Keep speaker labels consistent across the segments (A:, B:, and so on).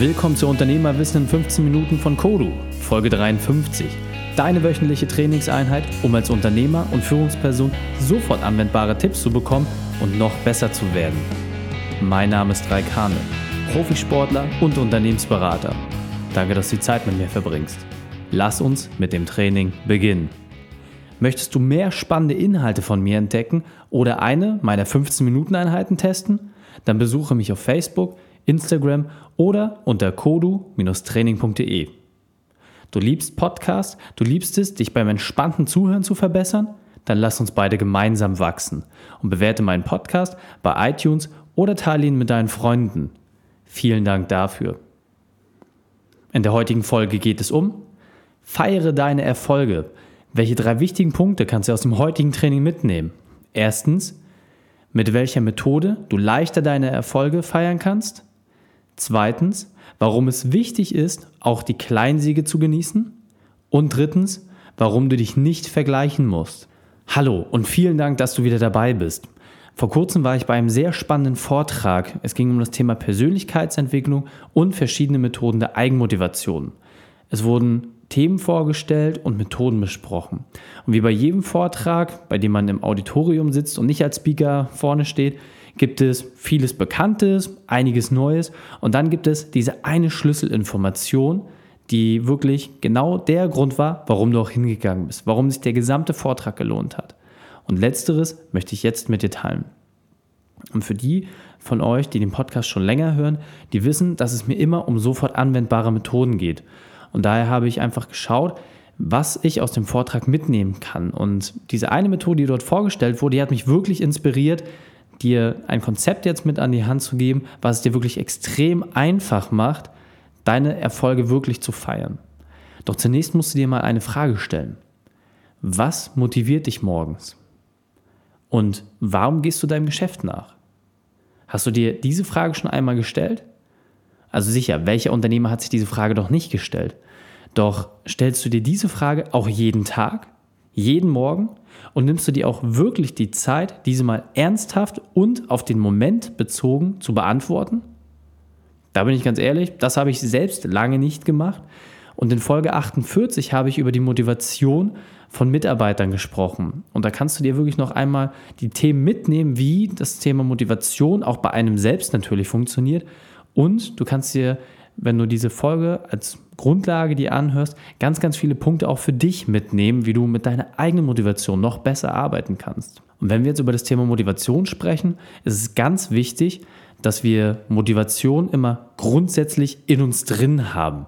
A: Willkommen zu Unternehmerwissen in 15 Minuten von Kodu, Folge 53. Deine wöchentliche Trainingseinheit, um als Unternehmer und Führungsperson sofort anwendbare Tipps zu bekommen und noch besser zu werden. Mein Name ist Raik Hane, Profisportler und Unternehmensberater. Danke, dass du die Zeit mit mir verbringst. Lass uns mit dem Training beginnen. Möchtest du mehr spannende Inhalte von mir entdecken oder eine meiner 15-Minuten-Einheiten testen? Dann besuche mich auf Facebook, Instagram oder unter kodu-training.de. Du liebst Podcasts, du liebst es, dich beim entspannten Zuhören zu verbessern? Dann lass uns beide gemeinsam wachsen und bewerte meinen Podcast bei iTunes oder teile ihn mit deinen Freunden. Vielen Dank dafür. In der heutigen Folge geht es um Feiere deine Erfolge. Welche drei wichtigen Punkte kannst du aus dem heutigen Training mitnehmen? Erstens, mit welcher Methode du leichter deine Erfolge feiern kannst. Zweitens, warum es wichtig ist, auch die Kleinsiege zu genießen. Und drittens, warum du dich nicht vergleichen musst. Hallo und vielen Dank, dass du wieder dabei bist. Vor kurzem war ich bei einem sehr spannenden Vortrag. Es ging um das Thema Persönlichkeitsentwicklung und verschiedene Methoden der Eigenmotivation. Es wurden Themen vorgestellt und Methoden besprochen. Und wie bei jedem Vortrag, bei dem man im Auditorium sitzt und nicht als Speaker vorne steht, gibt es vieles Bekanntes, einiges Neues und dann gibt es diese eine Schlüsselinformation, die wirklich genau der Grund war, warum du auch hingegangen bist, warum sich der gesamte Vortrag gelohnt hat. Und letzteres möchte ich jetzt mit dir teilen. Und für die von euch, die den Podcast schon länger hören, die wissen, dass es mir immer um sofort anwendbare Methoden geht. Und daher habe ich einfach geschaut, was ich aus dem Vortrag mitnehmen kann. Und diese eine Methode, die dort vorgestellt wurde, die hat mich wirklich inspiriert, dir ein Konzept jetzt mit an die Hand zu geben, was es dir wirklich extrem einfach macht, deine Erfolge wirklich zu feiern. Doch zunächst musst du dir mal eine Frage stellen. Was motiviert dich morgens? Und warum gehst du deinem Geschäft nach? Hast du dir diese Frage schon einmal gestellt? Also sicher, welcher Unternehmer hat sich diese Frage doch nicht gestellt? Doch stellst du dir diese Frage auch jeden Tag, jeden Morgen und nimmst du dir auch wirklich die Zeit, diese mal ernsthaft und auf den Moment bezogen zu beantworten? Da bin ich ganz ehrlich, das habe ich selbst lange nicht gemacht. Und in Folge 48 habe ich über die Motivation von Mitarbeitern gesprochen. Und da kannst du dir wirklich noch einmal die Themen mitnehmen, wie das Thema Motivation auch bei einem selbst natürlich funktioniert. Und du kannst dir, wenn du diese Folge als Grundlage dir anhörst, ganz, ganz viele Punkte auch für dich mitnehmen, wie du mit deiner eigenen Motivation noch besser arbeiten kannst. Und wenn wir jetzt über das Thema Motivation sprechen, ist es ganz wichtig, dass wir Motivation immer grundsätzlich in uns drin haben.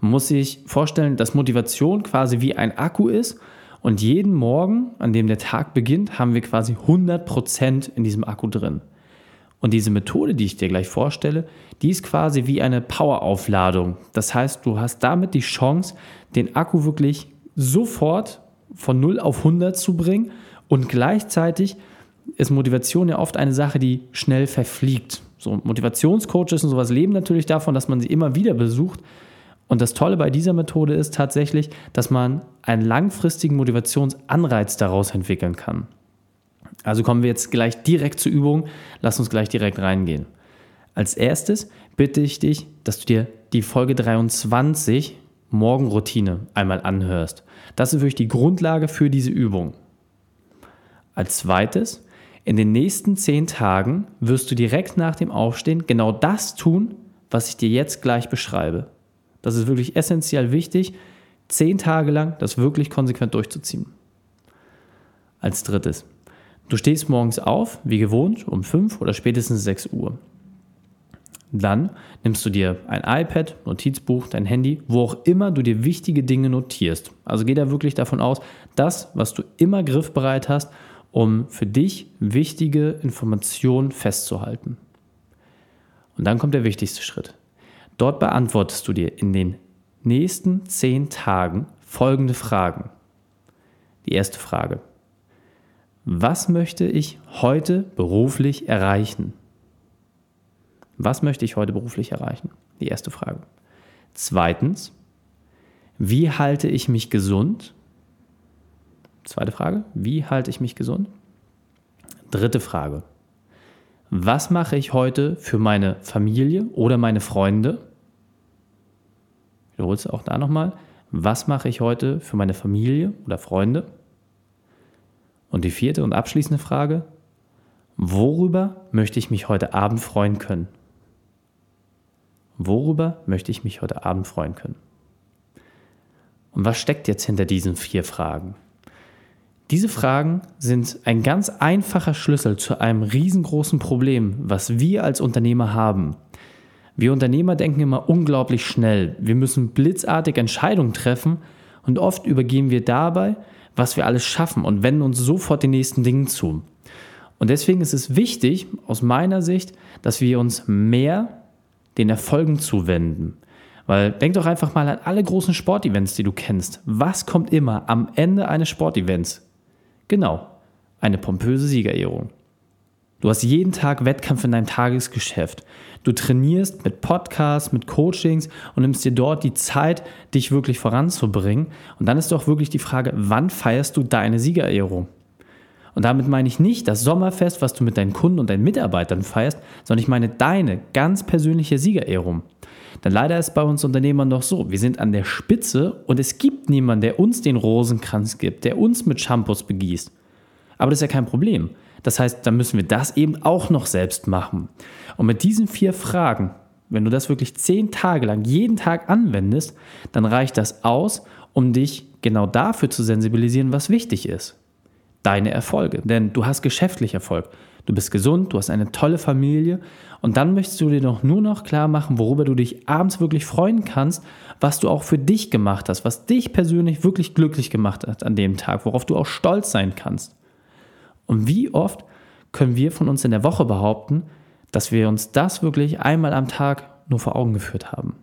A: Man muss sich vorstellen, dass Motivation quasi wie ein Akku ist und jeden Morgen, an dem der Tag beginnt, haben wir quasi 100% in diesem Akku drin. Und diese Methode, die ich dir gleich vorstelle, die ist quasi wie eine Poweraufladung. Das heißt, du hast damit die Chance, den Akku wirklich sofort von 0 auf 100 zu bringen und gleichzeitig ist Motivation ja oft eine Sache, die schnell verfliegt. So Motivationscoaches und sowas leben natürlich davon, dass man sie immer wieder besucht. Und das Tolle bei dieser Methode ist tatsächlich, dass man einen langfristigen Motivationsanreiz daraus entwickeln kann. Also kommen wir jetzt gleich direkt zur Übung. Lass uns gleich direkt reingehen. Als erstes bitte ich dich, dass du dir die Folge 23 Morgenroutine einmal anhörst. Das ist wirklich die Grundlage für diese Übung. Als zweites, in den nächsten zehn Tagen wirst du direkt nach dem Aufstehen genau das tun, was ich dir jetzt gleich beschreibe. Das ist wirklich essentiell wichtig, zehn Tage lang das wirklich konsequent durchzuziehen. Als drittes, Du stehst morgens auf, wie gewohnt, um 5 oder spätestens 6 Uhr. Dann nimmst du dir ein iPad, Notizbuch, dein Handy, wo auch immer du dir wichtige Dinge notierst. Also geh da wirklich davon aus, das, was du immer griffbereit hast, um für dich wichtige Informationen festzuhalten. Und dann kommt der wichtigste Schritt. Dort beantwortest du dir in den nächsten 10 Tagen folgende Fragen. Die erste Frage was möchte ich heute beruflich erreichen? Was möchte ich heute beruflich erreichen? Die erste Frage. Zweitens, wie halte ich mich gesund? Zweite Frage, wie halte ich mich gesund? Dritte Frage, was mache ich heute für meine Familie oder meine Freunde? Ich wiederhole es auch da nochmal. Was mache ich heute für meine Familie oder Freunde? Und die vierte und abschließende Frage, worüber möchte ich mich heute Abend freuen können? Worüber möchte ich mich heute Abend freuen können? Und was steckt jetzt hinter diesen vier Fragen? Diese Fragen sind ein ganz einfacher Schlüssel zu einem riesengroßen Problem, was wir als Unternehmer haben. Wir Unternehmer denken immer unglaublich schnell. Wir müssen blitzartig Entscheidungen treffen und oft übergehen wir dabei, was wir alles schaffen und wenden uns sofort den nächsten Dingen zu. Und deswegen ist es wichtig, aus meiner Sicht, dass wir uns mehr den Erfolgen zuwenden. Weil denk doch einfach mal an alle großen Sportevents, die du kennst. Was kommt immer am Ende eines Sportevents? Genau, eine pompöse Siegerehrung. Du hast jeden Tag Wettkampf in deinem Tagesgeschäft. Du trainierst mit Podcasts, mit Coachings und nimmst dir dort die Zeit, dich wirklich voranzubringen. Und dann ist doch wirklich die Frage, wann feierst du deine Siegerehrung? Und damit meine ich nicht das Sommerfest, was du mit deinen Kunden und deinen Mitarbeitern feierst, sondern ich meine deine ganz persönliche Siegerehrung. Denn leider ist bei uns Unternehmern noch so, wir sind an der Spitze und es gibt niemanden, der uns den Rosenkranz gibt, der uns mit Shampoos begießt. Aber das ist ja kein Problem. Das heißt, dann müssen wir das eben auch noch selbst machen. Und mit diesen vier Fragen, wenn du das wirklich zehn Tage lang jeden Tag anwendest, dann reicht das aus, um dich genau dafür zu sensibilisieren, was wichtig ist. Deine Erfolge. Denn du hast geschäftlich Erfolg. Du bist gesund, du hast eine tolle Familie und dann möchtest du dir doch nur noch klar machen, worüber du dich abends wirklich freuen kannst, was du auch für dich gemacht hast, was dich persönlich wirklich glücklich gemacht hat an dem Tag, worauf du auch stolz sein kannst. Und wie oft können wir von uns in der Woche behaupten, dass wir uns das wirklich einmal am Tag nur vor Augen geführt haben?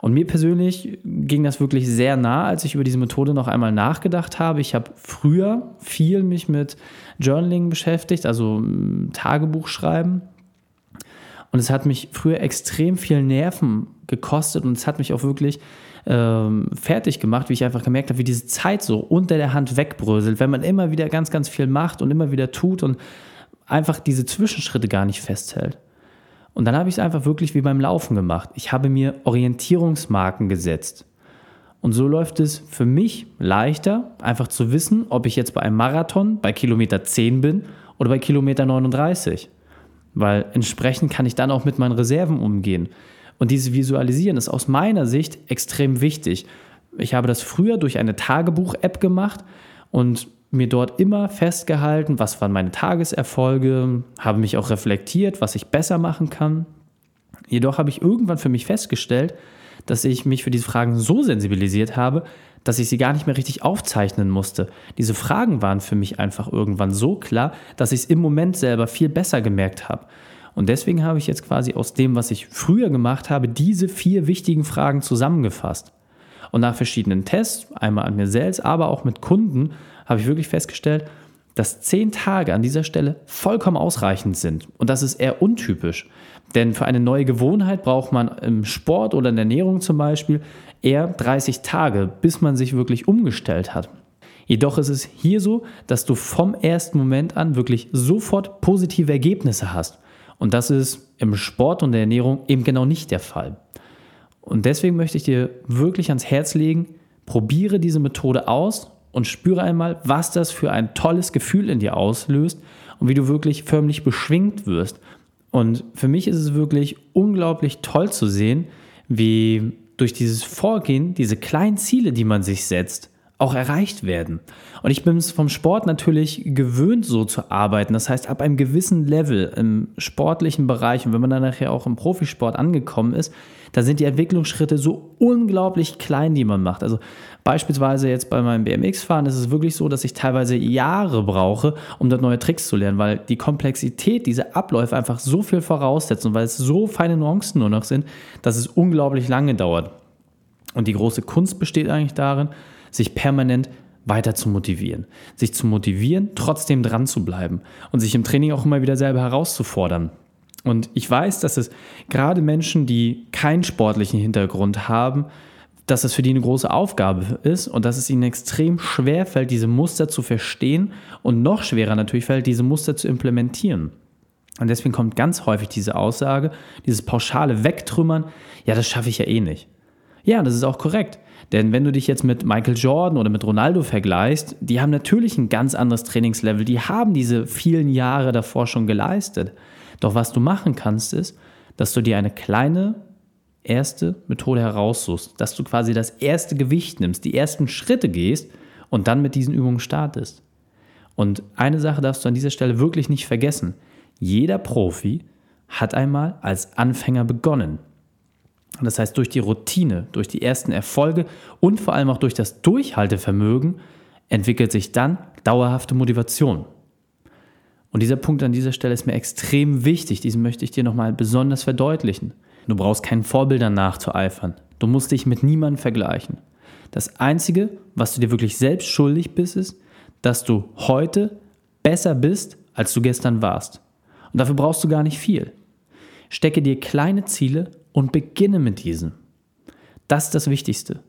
A: Und mir persönlich ging das wirklich sehr nah, als ich über diese Methode noch einmal nachgedacht habe. Ich habe früher viel mich mit Journaling beschäftigt, also hm, Tagebuch schreiben. Und es hat mich früher extrem viel Nerven gekostet und es hat mich auch wirklich ähm, fertig gemacht, wie ich einfach gemerkt habe, wie diese Zeit so unter der Hand wegbröselt, wenn man immer wieder ganz, ganz viel macht und immer wieder tut und einfach diese Zwischenschritte gar nicht festhält. Und dann habe ich es einfach wirklich wie beim Laufen gemacht. Ich habe mir Orientierungsmarken gesetzt. Und so läuft es für mich leichter, einfach zu wissen, ob ich jetzt bei einem Marathon bei Kilometer 10 bin oder bei Kilometer 39. Weil entsprechend kann ich dann auch mit meinen Reserven umgehen. Und dieses Visualisieren ist aus meiner Sicht extrem wichtig. Ich habe das früher durch eine Tagebuch-App gemacht und mir dort immer festgehalten, was waren meine Tageserfolge, habe mich auch reflektiert, was ich besser machen kann. Jedoch habe ich irgendwann für mich festgestellt, dass ich mich für diese Fragen so sensibilisiert habe, dass ich sie gar nicht mehr richtig aufzeichnen musste. Diese Fragen waren für mich einfach irgendwann so klar, dass ich es im Moment selber viel besser gemerkt habe. Und deswegen habe ich jetzt quasi aus dem, was ich früher gemacht habe, diese vier wichtigen Fragen zusammengefasst. Und nach verschiedenen Tests, einmal an mir selbst, aber auch mit Kunden, habe ich wirklich festgestellt, dass zehn Tage an dieser Stelle vollkommen ausreichend sind. Und das ist eher untypisch. Denn für eine neue Gewohnheit braucht man im Sport oder in der Ernährung zum Beispiel eher 30 Tage, bis man sich wirklich umgestellt hat. Jedoch ist es hier so, dass du vom ersten Moment an wirklich sofort positive Ergebnisse hast. Und das ist im Sport und der Ernährung eben genau nicht der Fall. Und deswegen möchte ich dir wirklich ans Herz legen, probiere diese Methode aus und spüre einmal, was das für ein tolles Gefühl in dir auslöst und wie du wirklich förmlich beschwingt wirst. Und für mich ist es wirklich unglaublich toll zu sehen, wie durch dieses Vorgehen diese kleinen Ziele, die man sich setzt, auch erreicht werden. Und ich bin es vom Sport natürlich gewöhnt, so zu arbeiten. Das heißt, ab einem gewissen Level im sportlichen Bereich und wenn man dann nachher auch im Profisport angekommen ist, da sind die Entwicklungsschritte so unglaublich klein, die man macht. Also beispielsweise jetzt bei meinem BMX-Fahren ist es wirklich so, dass ich teilweise Jahre brauche, um dort neue Tricks zu lernen, weil die Komplexität dieser Abläufe einfach so viel voraussetzt und weil es so feine Nuancen nur noch sind, dass es unglaublich lange dauert. Und die große Kunst besteht eigentlich darin, sich permanent weiter zu motivieren. Sich zu motivieren, trotzdem dran zu bleiben und sich im Training auch immer wieder selber herauszufordern. Und ich weiß, dass es gerade Menschen, die keinen sportlichen Hintergrund haben, dass es für die eine große Aufgabe ist und dass es ihnen extrem schwer fällt, diese Muster zu verstehen und noch schwerer natürlich fällt, diese Muster zu implementieren. Und deswegen kommt ganz häufig diese Aussage, dieses pauschale Wegtrümmern, ja, das schaffe ich ja eh nicht. Ja, das ist auch korrekt. Denn wenn du dich jetzt mit Michael Jordan oder mit Ronaldo vergleichst, die haben natürlich ein ganz anderes Trainingslevel. Die haben diese vielen Jahre davor schon geleistet. Doch was du machen kannst, ist, dass du dir eine kleine erste Methode heraussuchst, dass du quasi das erste Gewicht nimmst, die ersten Schritte gehst und dann mit diesen Übungen startest. Und eine Sache darfst du an dieser Stelle wirklich nicht vergessen. Jeder Profi hat einmal als Anfänger begonnen. Und das heißt, durch die Routine, durch die ersten Erfolge und vor allem auch durch das Durchhaltevermögen entwickelt sich dann dauerhafte Motivation. Und dieser Punkt an dieser Stelle ist mir extrem wichtig. Diesen möchte ich dir nochmal besonders verdeutlichen. Du brauchst keinen Vorbildern nachzueifern. Du musst dich mit niemandem vergleichen. Das Einzige, was du dir wirklich selbst schuldig bist, ist, dass du heute besser bist, als du gestern warst. Und dafür brauchst du gar nicht viel. Stecke dir kleine Ziele und beginne mit diesen. Das ist das Wichtigste.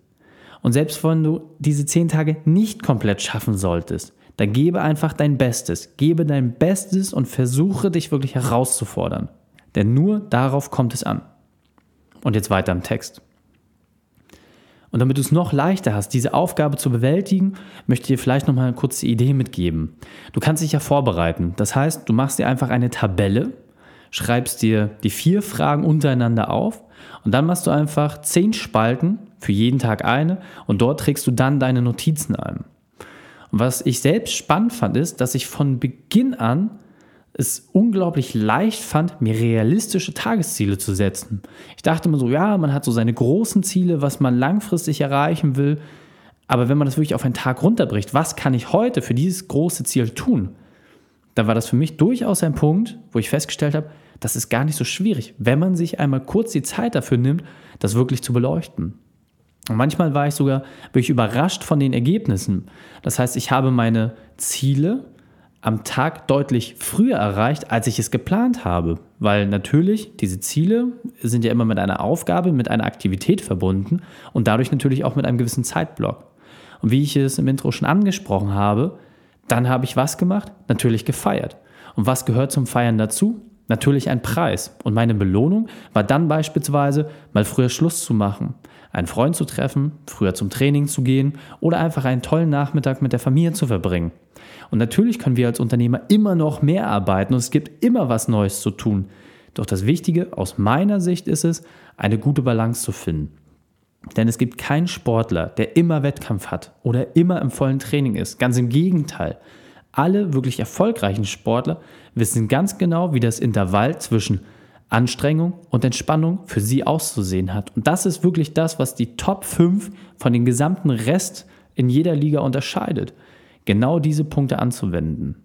A: Und selbst wenn du diese zehn Tage nicht komplett schaffen solltest, dann gebe einfach dein Bestes. Gebe dein Bestes und versuche dich wirklich herauszufordern. Denn nur darauf kommt es an. Und jetzt weiter im Text. Und damit du es noch leichter hast, diese Aufgabe zu bewältigen, möchte ich dir vielleicht noch mal eine kurze Idee mitgeben. Du kannst dich ja vorbereiten. Das heißt, du machst dir einfach eine Tabelle, schreibst dir die vier Fragen untereinander auf und dann machst du einfach zehn Spalten, für jeden Tag eine, und dort trägst du dann deine Notizen ein. Was ich selbst spannend fand, ist, dass ich von Beginn an es unglaublich leicht fand, mir realistische Tagesziele zu setzen. Ich dachte immer so, ja, man hat so seine großen Ziele, was man langfristig erreichen will. Aber wenn man das wirklich auf einen Tag runterbricht, was kann ich heute für dieses große Ziel tun? Dann war das für mich durchaus ein Punkt, wo ich festgestellt habe, das ist gar nicht so schwierig, wenn man sich einmal kurz die Zeit dafür nimmt, das wirklich zu beleuchten. Und manchmal war ich sogar wirklich überrascht von den Ergebnissen. Das heißt, ich habe meine Ziele am Tag deutlich früher erreicht, als ich es geplant habe. Weil natürlich diese Ziele sind ja immer mit einer Aufgabe, mit einer Aktivität verbunden und dadurch natürlich auch mit einem gewissen Zeitblock. Und wie ich es im Intro schon angesprochen habe, dann habe ich was gemacht? Natürlich gefeiert. Und was gehört zum Feiern dazu? Natürlich ein Preis. Und meine Belohnung war dann beispielsweise mal früher Schluss zu machen, einen Freund zu treffen, früher zum Training zu gehen oder einfach einen tollen Nachmittag mit der Familie zu verbringen. Und natürlich können wir als Unternehmer immer noch mehr arbeiten und es gibt immer was Neues zu tun. Doch das Wichtige aus meiner Sicht ist es, eine gute Balance zu finden. Denn es gibt keinen Sportler, der immer Wettkampf hat oder immer im vollen Training ist. Ganz im Gegenteil. Alle wirklich erfolgreichen Sportler wissen ganz genau, wie das Intervall zwischen Anstrengung und Entspannung für sie auszusehen hat. Und das ist wirklich das, was die Top 5 von dem gesamten Rest in jeder Liga unterscheidet genau diese Punkte anzuwenden.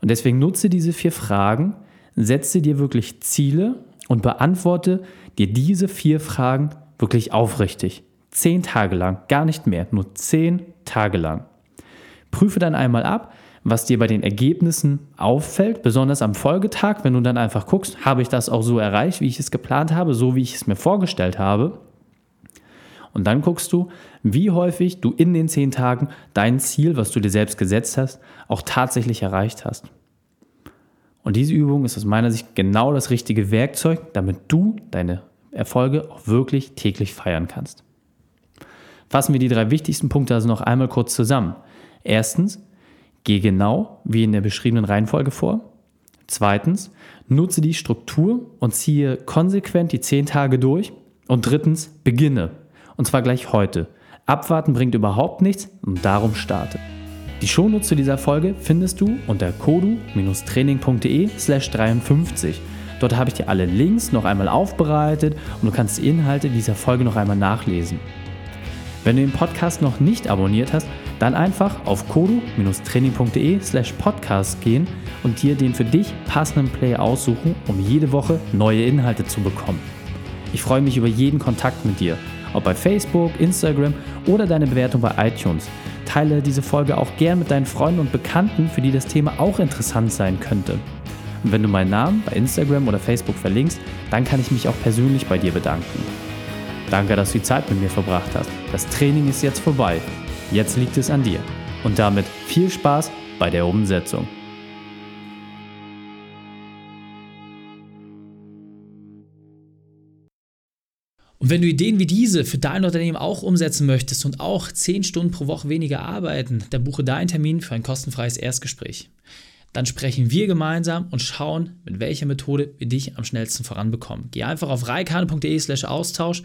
A: Und deswegen nutze diese vier Fragen, setze dir wirklich Ziele und beantworte dir diese vier Fragen wirklich aufrichtig. Zehn Tage lang, gar nicht mehr, nur zehn Tage lang. Prüfe dann einmal ab, was dir bei den Ergebnissen auffällt, besonders am Folgetag, wenn du dann einfach guckst, habe ich das auch so erreicht, wie ich es geplant habe, so wie ich es mir vorgestellt habe. Und dann guckst du, wie häufig du in den zehn Tagen dein Ziel, was du dir selbst gesetzt hast, auch tatsächlich erreicht hast. Und diese Übung ist aus meiner Sicht genau das richtige Werkzeug, damit du deine Erfolge auch wirklich täglich feiern kannst. Fassen wir die drei wichtigsten Punkte also noch einmal kurz zusammen. Erstens, geh genau wie in der beschriebenen Reihenfolge vor. Zweitens, nutze die Struktur und ziehe konsequent die zehn Tage durch. Und drittens, beginne und zwar gleich heute. Abwarten bringt überhaupt nichts und darum starte. Die Shownotes zu dieser Folge findest du unter kodu-training.de slash 53. Dort habe ich dir alle Links noch einmal aufbereitet und du kannst die Inhalte dieser Folge noch einmal nachlesen. Wenn du den Podcast noch nicht abonniert hast, dann einfach auf kodu-training.de slash podcast gehen und dir den für dich passenden Player aussuchen, um jede Woche neue Inhalte zu bekommen. Ich freue mich über jeden Kontakt mit dir ob bei Facebook, Instagram oder deine Bewertung bei iTunes. Teile diese Folge auch gern mit deinen Freunden und Bekannten, für die das Thema auch interessant sein könnte. Und wenn du meinen Namen bei Instagram oder Facebook verlinkst, dann kann ich mich auch persönlich bei dir bedanken. Danke, dass du die Zeit mit mir verbracht hast. Das Training ist jetzt vorbei. Jetzt liegt es an dir. Und damit viel Spaß bei der Umsetzung.
B: Und wenn du Ideen wie diese für dein Unternehmen auch umsetzen möchtest und auch 10 Stunden pro Woche weniger arbeiten, dann buche deinen Termin für ein kostenfreies Erstgespräch. Dann sprechen wir gemeinsam und schauen, mit welcher Methode wir dich am schnellsten voranbekommen. Geh einfach auf reikane.de slash Austausch